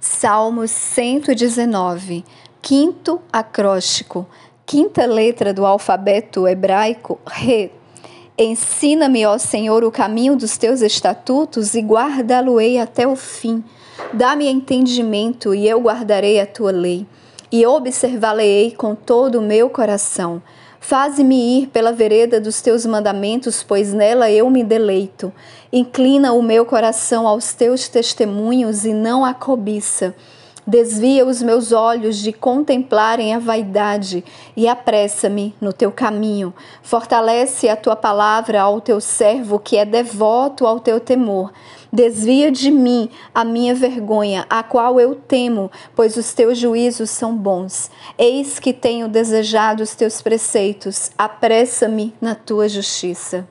Salmos 119, quinto acróstico, quinta letra do alfabeto hebraico, Re. Ensina-me, ó Senhor, o caminho dos teus estatutos e guardá-lo-ei até o fim. Dá-me entendimento e eu guardarei a tua lei e observá-la-ei com todo o meu coração. Faze-me ir pela vereda dos teus mandamentos, pois nela eu me deleito. Inclina o meu coração aos teus testemunhos e não à cobiça. Desvia os meus olhos de contemplarem a vaidade e apressa-me no teu caminho. Fortalece a tua palavra ao teu servo que é devoto ao teu temor. Desvia de mim a minha vergonha, a qual eu temo, pois os teus juízos são bons. Eis que tenho desejado os teus preceitos, apressa-me na tua justiça.